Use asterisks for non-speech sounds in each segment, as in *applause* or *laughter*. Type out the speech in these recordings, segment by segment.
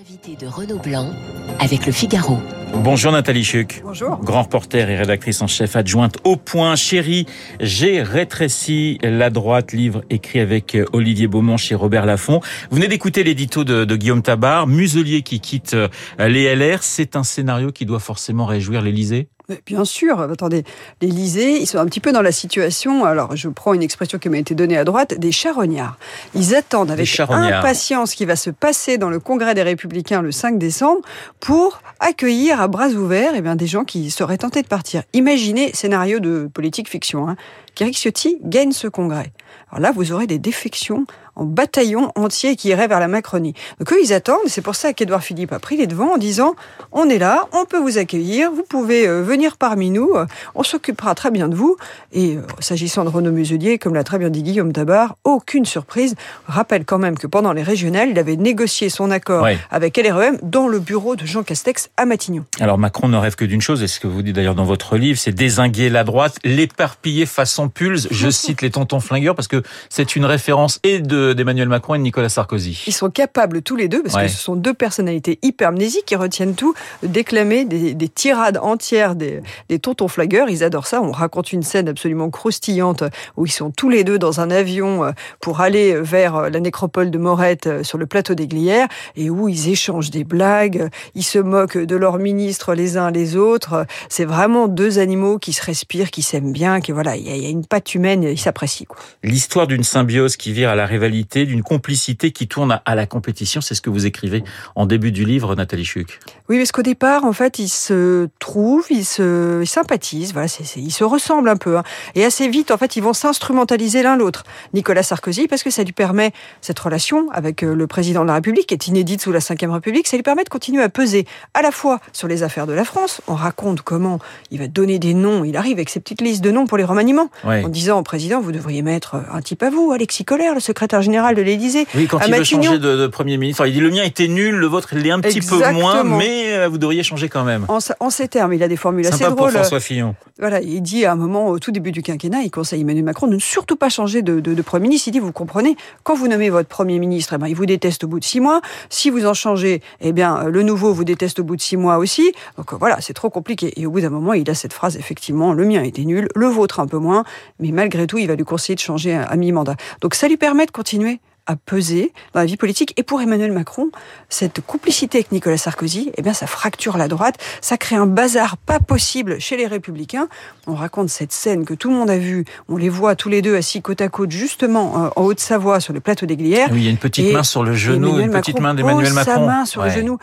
L'invité de Renaud Blanc avec le Figaro. Bonjour Nathalie Chuc. Bonjour. Grand reporter et rédactrice en chef adjointe au point. Chérie, j'ai rétréci la droite, livre écrit avec euh, Olivier Beaumont chez Robert Laffont. Vous venez d'écouter l'édito de, de, Guillaume Tabar, Muselier qui quitte euh, les LR. C'est un scénario qui doit forcément réjouir l'Élysée? Bien sûr, attendez, l'Élysée, ils sont un petit peu dans la situation, alors je prends une expression qui m'a été donnée à droite, des charognards. Ils attendent avec impatience ce qui va se passer dans le Congrès des Républicains le 5 décembre pour accueillir à bras ouverts eh bien, des gens qui seraient tentés de partir. Imaginez, scénario de politique fiction, hein, qu'Eric Ciotti gagne ce congrès. Alors là, vous aurez des défections en bataillon entier qui iraient vers la Macronie. Donc eux, ils attendent. C'est pour ça qu'Edouard Philippe a pris les devants en disant on est là, on peut vous accueillir, vous pouvez euh, venir parmi nous, euh, on s'occupera très bien de vous. Et euh, s'agissant de Renaud Muselier, comme l'a très bien dit Guillaume Tabar, aucune surprise. rappelle quand même que pendant les régionales, il avait négocié son accord avec LREM dans le bureau de Jean Castex à Matignon. Alors Macron ne rêve que d'une chose, et ce que vous dites d'ailleurs dans votre livre, c'est désinguer la droite, l'éparpiller façon pulse. Je *laughs* cite les tontons flingueurs parce que c'est une référence et de d'Emmanuel Macron et de Nicolas Sarkozy. Ils sont capables tous les deux, parce que ce sont deux personnalités hypermnésiques qui retiennent tout, de déclamer des, des tirades entières des, des, tontons flagueurs. Ils adorent ça. On raconte une scène absolument croustillante où ils sont tous les deux dans un avion euh, pour aller vers la nécropole de Morette euh, sur le plateau des Glières et où ils échangent des blagues, ils se moquent de leurs ministres les uns les autres. C'est vraiment deux animaux qui se respirent, qui s'aiment bien, qui voilà, il y, a une patte humaine, ils s'apprécient. L'histoire d'une symbiose qui vire à la rivalité d'une complicité qui tourne à la compétition. C'est ce que vous écrivez en début du livre, Nathalie Chuc. Oui, parce qu'au départ, en fait, ils se trouvent, ils se ils sympathisent, voilà, c'est, ils se ressemblent un peu. Hein. Et assez vite, en fait, ils vont s'instrumentaliser l'un l'autre. Nicolas Sarkozy, parce que ça lui permet, cette relation avec euh, le président de la République, qui est inédite sous la Ve République, ça lui permet de continuer à peser à la fois sur les affaires de la France. On raconte comment il va donner des noms, il arrive avec ses petites listes de noms pour les remaniements, en disant au président, vous devriez mettre un type à vous, Alexis Collère, le secrétaire général de l'Élysée. Oui, quand il veut changer de, Premier ministre, il dit le mien était nul, le vôtre il est un petit peu moins, mais euh, vous devriez changer quand même. En, ces termes, il a des formules assez drôles. pour François Fillon. Voilà, il dit à un moment, au tout début du quinquennat, il conseille Emmanuel Macron de ne surtout pas changer de, Premier ministre. Il dit, vous comprenez, quand vous nommez votre Premier ministre, eh ben, il vous déteste au bout de six mois. Si vous en changez, eh bien, le nouveau vous déteste au bout de six mois aussi. Donc voilà, c'est trop compliqué. Et au bout d'un moment, il a cette phrase, effectivement, le mien était nul, le vôtre un peu moins, mais malgré tout, il va lui conseiller de changer à mi-mandat. Donc ça lui permet de continuer à peser dans la vie politique. Et pour Emmanuel Macron, cette complicité avec Nicolas Sarkozy, eh bien, ça fracture la droite, ça crée un bazar pas possible chez les Républicains. On raconte cette scène que tout le monde a vue. On les voit tous les deux assis côte à côte, justement, euh, en Haute-Savoie, sur le plateau des Glières. Oui, il y a une petite main sur le genou, une petite main d'Emmanuel Macron. sa main sur le genou.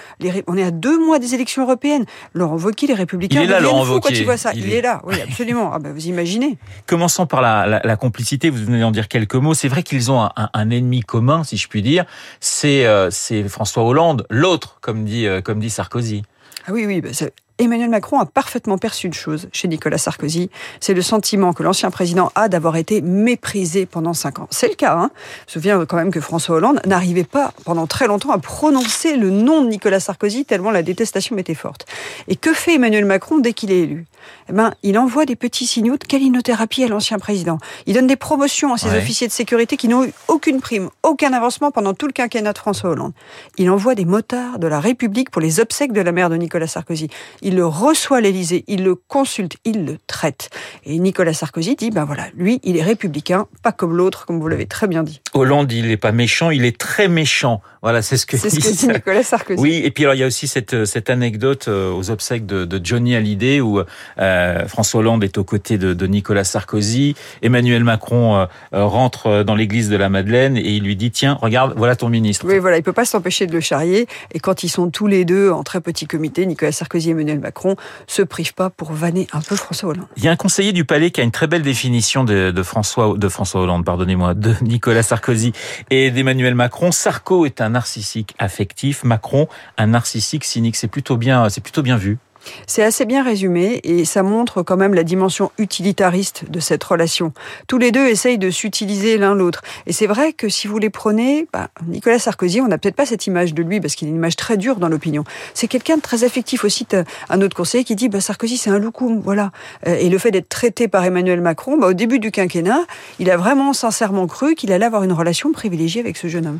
on est à deux mois des élections européennes. Laurent Wauquiez, les Républicains, il est là, Laurent fou quand il voit ça. Il, est... là, oui, absolument. ah ben, vous imaginez. Commençons par la, la, complicité. Vous venez d'en dire quelques mots. C'est vrai qu'ils ont un, un, un ennemi commun, si je puis dire, c'est euh, c'est François Hollande, l'autre, comme dit euh, comme dit Sarkozy. Ah oui, oui, bah, Emmanuel Macron a parfaitement perçu une chose chez Nicolas Sarkozy, c'est le sentiment que l'ancien président a d'avoir été méprisé pendant cinq ans. C'est le cas. Hein. Je me souviens quand même que François Hollande n'arrivait pas pendant très longtemps à prononcer le nom de Nicolas Sarkozy tellement la détestation était forte. Et que fait Emmanuel Macron dès qu'il est élu? Eh ben, il envoie des petits signaux de calinothérapie à l'ancien président. Il donne des promotions à ses officiers de sécurité qui n'ont eu aucune prime, aucun avancement pendant tout le quinquennat de François Hollande. Il envoie des motards de la République pour les obsèques de la mère de Nicolas Sarkozy. Il le reçoit à l'Élysée, il le consulte, il le traite. Et Nicolas Sarkozy dit, ben voilà, lui, il est républicain, pas comme l'autre, comme vous l'avez très bien dit. Hollande, il n'est pas méchant, il est très méchant. Voilà, c'est ce que, c'est ce que dit Nicolas Sarkozy. Oui, et puis alors il y a aussi cette, cette anecdote euh, aux obsèques de, de Johnny Hallyday où euh, François Hollande est aux côtés de, de Nicolas Sarkozy. Emmanuel Macron euh, euh, rentre dans l'église de la Madeleine et il lui dit tiens, regarde, voilà ton ministre. Oui, voilà, il peut pas s'empêcher de le charrier. Et quand ils sont tous les deux en très petit comité, Nicolas Sarkozy et Emmanuel Macron se privent pas pour vanner un peu François Hollande. Il y a un conseiller du Palais qui a une très belle définition de, de François de François Hollande, pardonnez-moi, de Nicolas Sarkozy et d'Emmanuel Macron. Sarko est un narcissique affectif, Macron un narcissique cynique. C'est plutôt bien, c'est plutôt bien vu. C'est assez bien résumé et ça montre quand même la dimension utilitariste de cette relation. Tous les deux essayent de s'utiliser l'un l'autre. Et c'est vrai que si vous les prenez, bah, Nicolas Sarkozy, on n'a peut-être pas cette image de lui parce qu'il a une image très dure dans l'opinion. C'est quelqu'un de très affectif aussi. Un autre conseiller qui dit bah, Sarkozy c'est un loukoum, voilà. Euh, et le fait d'être traité par Emmanuel Macron, bah, au début du quinquennat, il a vraiment sincèrement cru qu'il allait avoir une relation privilégiée avec ce jeune homme.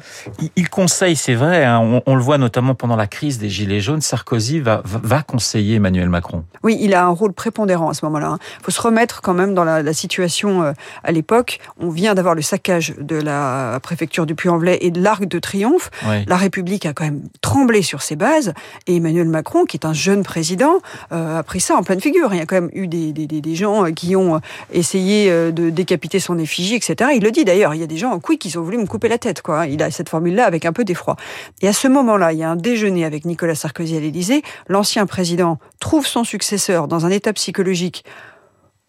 Il conseille, c'est vrai, hein, on, le voit notamment pendant la crise des Gilets jaunes, Sarkozy va, va conseiller Emmanuel Macron. Oui, il a un rôle prépondérant à ce moment-là. Il hein. faut se remettre quand même dans la, situation euh, à l'époque. On vient d'avoir le saccage de la préfecture du Puy-en-Velay et de l'Arc de Triomphe. La République a quand même tremblé sur ses bases et Emmanuel Macron, qui est un jeune président, euh, a pris ça en pleine figure. Il y a quand même eu des, des, gens euh, qui ont essayé de décapiter son effigie, etc. Il le dit d'ailleurs. Il y a des gens, oui, qui ont voulu me couper la tête. Quoi. Il a cette formule-là avec un peu d'effroi. Et à ce moment-là, il y a un déjeuner avec Nicolas Sarkozy à l'Élysée. L'ancien président trouve son successeur dans un état psychologique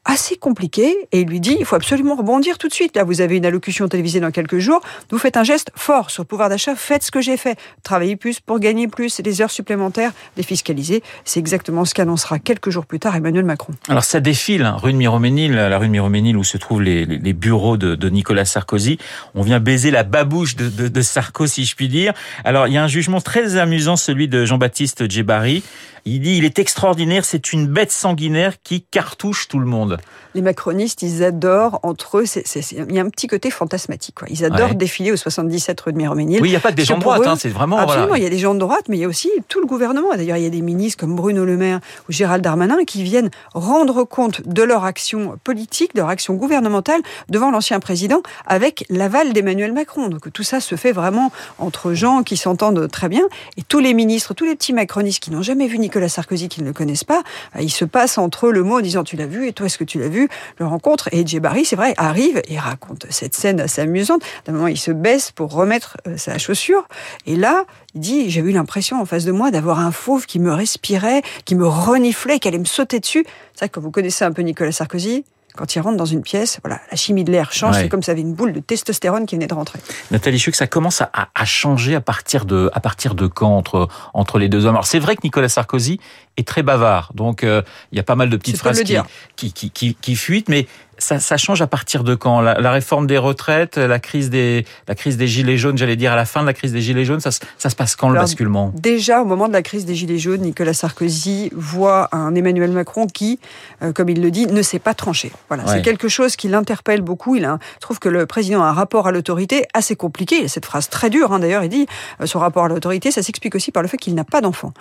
assez compliqué et il lui dit il faut absolument rebondir tout de suite. Là, vous avez une allocution télévisée dans quelques jours. Vous faites un geste fort sur le pouvoir d'achat. Faites ce que j'ai fait. Travaillez plus pour gagner plus, les heures supplémentaires défiscalisées. C'est exactement ce qu'annoncera quelques jours plus tard Emmanuel Macron. Alors ça défile, hein, rue de Miroménil, la rue de Miroménil où se trouvent les, bureaux de, de, Nicolas Sarkozy. On vient baiser la babouche de, de, de Sarko, si je puis dire. Alors il y a un jugement très amusant, celui de Jean-Baptiste Djebari. Il dit il est extraordinaire, c'est une bête sanguinaire qui cartouche tout le monde. Les macronistes, ils adorent entre eux, il y a un petit côté fantasmatique. Quoi. Ils adorent défiler au 77 rue de Miroménil. Oui, il n'y a pas que des gens de droite, hein, c'est vraiment... Absolument, il y a des gens de droite, mais il y a aussi tout le gouvernement. D'ailleurs, il y a des ministres comme Bruno Le Maire ou Gérald Darmanin qui viennent rendre compte de leur action politique, de leur action gouvernementale devant l'ancien président avec l'aval d'Emmanuel Macron. Donc tout ça se fait vraiment entre gens qui s'entendent très bien. Et tous les ministres, tous les petits macronistes qui n'ont jamais vu Nicolas Sarkozy qui ne le connaissent pas, euh, il se passe entre eux le mot en disant tu l'as vu et toi est-ce que tu l'as vu Le rencontre et Djebari, c'est vrai, arrive et raconte cette scène assez amusante. D'un moment, il se baisse pour remettre euh, sa chaussure et là, il dit j'ai eu l'impression en face de moi d'avoir un fauve qui me respirait, qui me reniflait, qui allait me sauter dessus. C'est vrai que vous connaissez un peu Nicolas Sarkozy, quand il rentre dans une pièce, voilà, la chimie de l'air change. C'est comme ça avait une boule de testostérone qui venait de rentrer. Nathalie Chuc, ça commence à, à, changer à partir de à partir de quand entre entre les deux hommes? Alors c'est vrai que Nicolas Sarkozy est très bavard, donc euh, il y a pas mal de petites phrases qui, qui, qui, qui, qui fuitent, mais ça, ça, change à partir de quand? La, la, réforme des retraites, la crise des, la crise des gilets jaunes, j'allais dire à la fin de la crise des gilets jaunes, ça, ça se passe quand le basculement? Déjà au moment de la crise des gilets jaunes, Nicolas Sarkozy voit un Emmanuel Macron qui, euh, comme il le dit, ne sait pas trancher. Voilà, c'est quelque chose qui l'interpelle beaucoup. Il a, trouve que le président a un rapport à l'autorité assez compliqué. Il a cette phrase très dure, hein, d'ailleurs. Il dit euh, son rapport à l'autorité, ça s'explique aussi par le fait qu'il n'a pas d'enfant.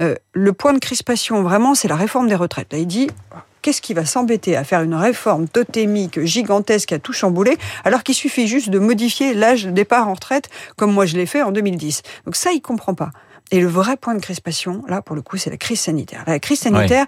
Euh, le point de crispation, vraiment, c'est la réforme des retraites. Là, il dit qu'est-ce qui va s'embêter à faire une réforme totémique gigantesque à tout chambouler, alors qu'il suffit juste de modifier l'âge de départ en retraite, comme moi je l'ai fait en 2010. Donc ça, il comprend pas. Et le vrai point de crispation, là, pour le coup, c'est la crise sanitaire. La crise sanitaire,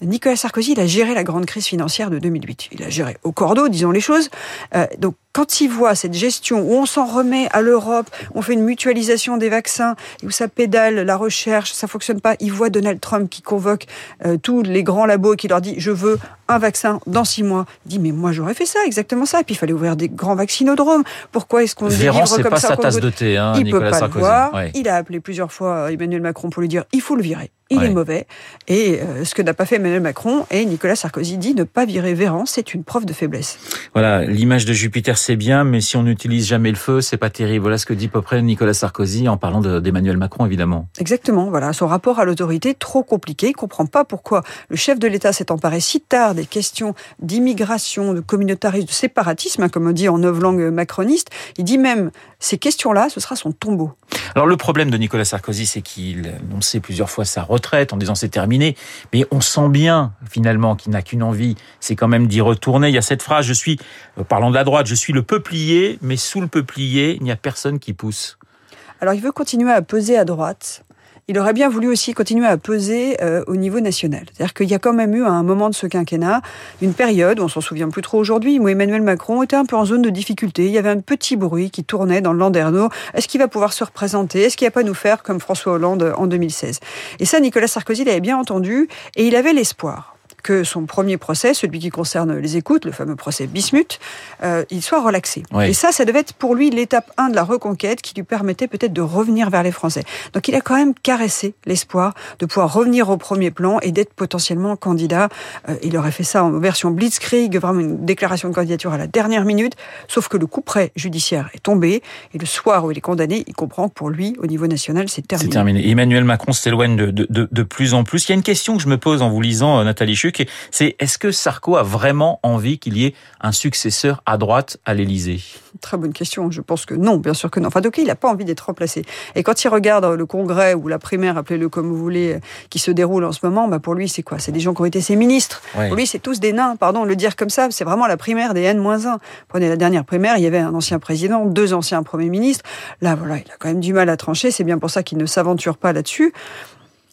Nicolas Sarkozy, il a géré la grande crise financière de 2008. Il a géré au cordeau, disons les choses. Euh, donc, quand il voit cette gestion où on s'en remet à l'Europe, on fait une mutualisation des vaccins, où ça pédale la recherche, ça fonctionne pas, il voit Donald Trump qui convoque euh, tous les grands labos et qui leur dit je veux un vaccin dans six mois. Il dit mais moi j'aurais fait ça, exactement ça. Et puis il fallait ouvrir des grands vaccinodromes. Pourquoi est-ce qu'on délivre comme pas sa tasse de thé, hein, Il Nicolas peut pas Sarkozy. le voir. Il a appelé plusieurs fois Emmanuel Macron pour lui dire il faut le virer. Il est mauvais. Et euh, ce que n'a pas fait Emmanuel Macron et Nicolas Sarkozy dit ne pas virer Véran, c'est une preuve de faiblesse. Voilà, l'image de Jupiter c'est bien, mais si on n'utilise jamais le feu, c'est pas terrible. Voilà ce que dit à peu près Nicolas Sarkozy en parlant d'Emmanuel Macron, évidemment. Exactement. Voilà, son rapport à l'autorité trop compliqué. Il comprend pas pourquoi le chef de l'État s'est emparé si tard des questions d'immigration, de communautarisme, de séparatisme, hein, comme on dit en neuf langues macronistes. Il dit même ces questions-là, ce sera son tombeau. Alors le problème de Nicolas Sarkozy, c'est qu'il annonçait plusieurs fois sa retraite en disant c'est terminé, mais on sent bien finalement qu'il n'a qu'une envie, c'est quand même d'y retourner. Il y a cette phrase, je suis, euh, parlant de la droite, je suis le peuplier, mais sous le peuplier, il n'y a personne qui pousse. Alors il veut continuer à peser à droite, il aurait bien voulu aussi continuer à peser euh, au niveau national. C'est-à-dire qu'il y a quand même eu à un moment de ce quinquennat une période, on s'en souvient plus trop aujourd'hui, où Emmanuel Macron était un peu en zone de difficulté. Il y avait un petit bruit qui tournait dans le Landerneau. Est-ce qu'il va pouvoir se représenter? Est-ce qu'il va pas nous faire comme François Hollande en 2016 Et ça, Nicolas Sarkozy l'avait bien entendu et il avait l'espoir que son premier procès, celui qui concerne les écoutes, le fameux procès Bismuth, euh, il soit relaxé. Et ça, ça devait être pour lui l'étape 1 de la reconquête qui lui permettait peut-être de revenir vers les Français. Donc il a quand même caressé l'espoir de pouvoir revenir au premier plan et d'être potentiellement candidat. Euh, il aurait fait ça en version blitzkrieg, vraiment une déclaration de candidature à la dernière minute, sauf que le coup près judiciaire est tombé et le soir où il est condamné, il comprend que pour lui, au niveau national, c'est terminé. C'est terminé. Emmanuel Macron s'éloigne de, de, de, plus en plus. Il y a une question que je me pose en vous lisant, euh, Nathalie Chuc, c'est est-ce que Sarko a vraiment envie qu'il y ait un successeur à droite à l'Élysée? Très bonne question. Je pense que non, bien sûr que non. Enfin, donc il n'a pas envie d'être remplacé. Et quand il regarde le congrès ou la primaire, appelez-le comme vous voulez, qui se déroule en ce moment, bah pour lui, c'est quoi? C'est des gens qui ont été ses ministres. Pour lui, c'est tous des nains. Pardon, le dire comme ça, c'est vraiment la primaire des N-1. Prenez la dernière primaire, il y avait un ancien président, deux anciens premiers ministres. Là, voilà, il a quand même du mal à trancher. C'est bien pour ça qu'il ne s'aventure pas là-dessus.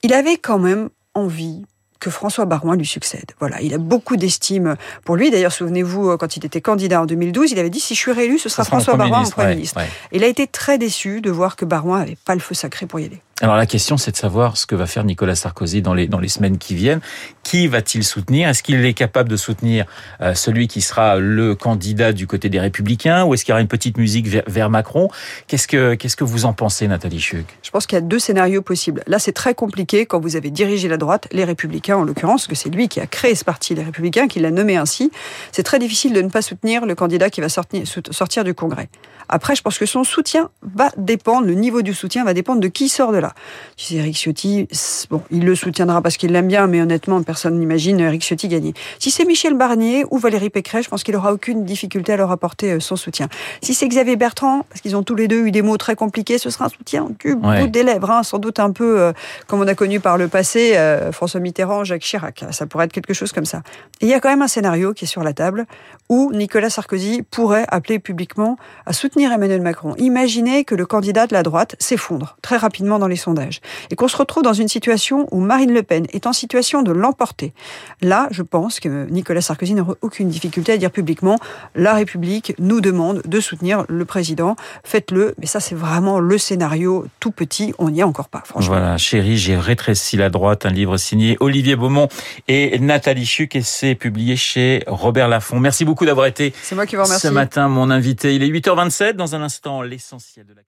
Il avait quand même envie que François Barouin lui succède. Voilà, il a beaucoup d'estime pour lui. D'ailleurs, souvenez-vous, euh, quand il était candidat en 2012, il avait dit si je suis réélu, ce sera François Barouin en Premier ministre. Il a été très déçu de voir que Barouin n'avait pas le feu sacré pour y aller. Alors la question, c'est de savoir ce que va faire Nicolas Sarkozy dans les dans les semaines qui viennent. Qui va-t-il soutenir? Est-ce qu'il est capable de soutenir euh, celui qui sera le candidat du côté des Républicains, ou est-ce qu'il y aura une petite musique vers, Macron? Qu'est-ce que que vous en pensez, Nathalie Chuc Je pense qu'il y a deux scénarios possibles. Là, c'est très compliqué quand vous avez dirigé la droite, les Républicains en l'occurrence, que c'est lui qui a créé ce parti, les Républicains, qui l'a nommé ainsi. C'est très difficile de ne pas soutenir le candidat qui va sortir, sortir du Congrès. Après, je pense que son soutien va dépendre, le niveau du soutien va dépendre de qui sort de là. Si c'est Eric Ciotti, bon, il le soutiendra parce qu'il l'aime bien, mais honnêtement, personne n'imagine Eric Ciotti gagner. Si c'est Michel Barnier ou Valérie Pécresse, je pense qu'il aura aucune difficulté à leur apporter euh, son soutien. Si c'est Xavier Bertrand, parce qu'ils ont tous les deux eu des mots très compliqués, ce sera un soutien du bout des lèvres, hein, sans doute un peu euh, comme on a connu par le passé euh, François Mitterrand, Jacques Chirac. Ça pourrait être quelque chose comme ça. Et il y a quand même un scénario qui est sur la table où Nicolas Sarkozy pourrait appeler publiquement à soutenir Emmanuel Macron. Imaginez que le candidat de la droite s'effondre très rapidement dans les sondages et qu'on se retrouve dans une situation où Marine Le Pen est en situation de l'emporter. Là, je pense que Nicolas Sarkozy n'aurait aucune difficulté à dire publiquement la République nous demande de soutenir le président. Faites-le. Mais ça, c'est vraiment le scénario tout petit. On n'y est encore pas, franchement. Voilà, chérie, j'ai rétréci la droite, un livre signé Olivier Beaumont et Nathalie Chuc et c'est publié chez Robert Laffont. Merci beaucoup d'avoir été moi qui vous ce matin mon invité. Il est 8h27 dans un instant l'essentiel de la